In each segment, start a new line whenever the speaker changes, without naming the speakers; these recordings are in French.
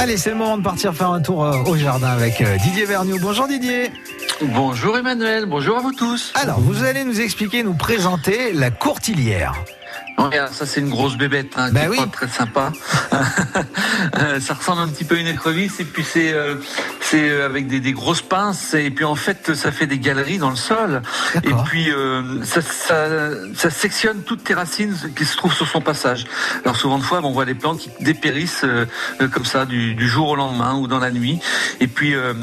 Allez, c'est le moment de partir faire un tour euh, au jardin avec euh, Didier Vergniaud. Bonjour Didier.
Bonjour Emmanuel, bonjour à vous tous.
Alors, vous allez nous expliquer, nous présenter la courtilière.
Regarde, ça c'est une grosse bébête, hein,
Bah
qui est pas très sympa. Euh, ça ressemble un petit peu à une écrevisse et puis c'est euh, c'est euh, avec des, des grosses pinces et puis en fait ça fait des galeries dans le sol. Et puis euh, ça, ça, ça sectionne toutes les racines qui se trouvent sur son passage. Alors souvent de fois on voit les plantes qui dépérissent euh, comme ça du, du jour au lendemain ou dans la nuit. Et puis euh,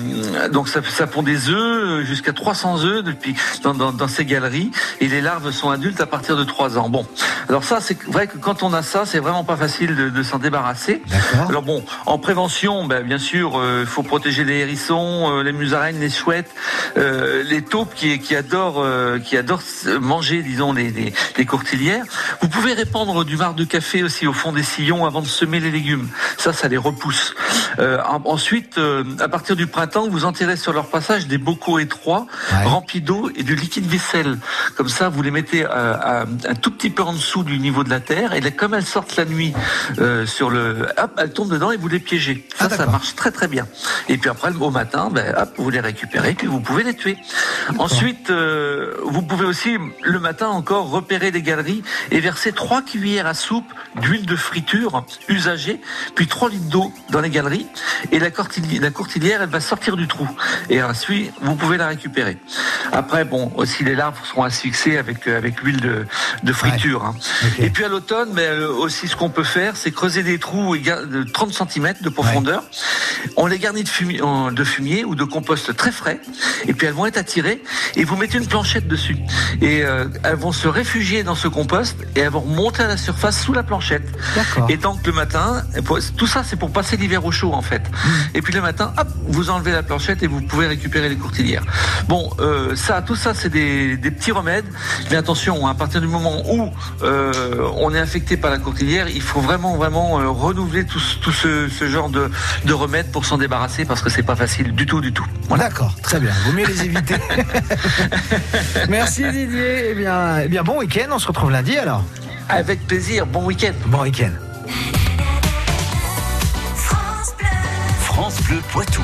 donc ça, ça pond des œufs jusqu'à 300 œufs depuis dans, dans, dans ces galeries. Et les larves sont adultes à partir de 3 ans. Bon, alors ça c'est vrai que quand on a ça c'est vraiment pas facile de, de s'en débarrasser. Alors bon, en prévention, ben, bien sûr, il faut protéger les hérissons, euh, les musaraignes, les chouettes, euh, les taupes qui, qui adorent, euh, qui adorent manger, disons, les, les, les courtilières. Vous pouvez répandre du marc de café aussi au fond des sillons avant de semer les légumes. Ça, ça les repousse. Euh, en- ensuite, euh, à partir du printemps, vous enterrez sur leur passage des bocaux étroits
Ouais.
remplis d'eau et de liquide vaisselle. Comme ça, vous les mettez euh, un tout petit peu en dessous du niveau de la terre et là, comme elles sortent la nuit euh, sur le, hop, elles tombent dedans et vous les piégez.
Ah,
Ça, ça marche très très bien. Et puis après, au matin, ben, hop, vous les récupérez puis vous pouvez les tuer. Ensuite, euh, vous pouvez aussi le matin encore repérer les galeries et verser trois cuillères à soupe d'huile de friture usagée, puis 3 litres d'eau dans les galeries et la la courtilière, elle va sortir du trou. Et ensuite, vous pouvez la récupérer. Après, bon, aussi les larves seront asphyxiées avec euh, avec l'huile de, de friture. hein. Et puis à l'automne, mais euh, aussi ce qu'on peut faire, c'est creuser des trous de 30 cm de profondeur. On les garnit de fumier, en- de fumier ou de compost très frais. Et puis elles vont être attirées et vous mettez une planchette dessus. Et euh, elles vont se réfugier dans ce compost et elles vont remonter à la surface sous la planchette. Et donc le matin, tout ça c'est pour passer l'hiver au chaud en fait. Et puis le matin, hop, vous enlevez la planchette et vous pouvez récupérer les courtilières. Bon, euh, ça, tout ça c'est des, des petits remèdes. Mais attention, à partir du moment où euh, on est infecté par la courtilière, il faut vraiment vraiment euh, renouveler tout, ce- tout ce, ce genre de, de remèdes pour s'en débarrasser parce que c'est pas facile du tout du tout. Voilà.
D'accord, très bien. Vaut mieux les éviter. Merci Didier. Eh bien, eh bien, bon week-end. On se retrouve lundi alors.
Avec plaisir. Bon week-end.
Bon week-end.
France Bleu Poitou.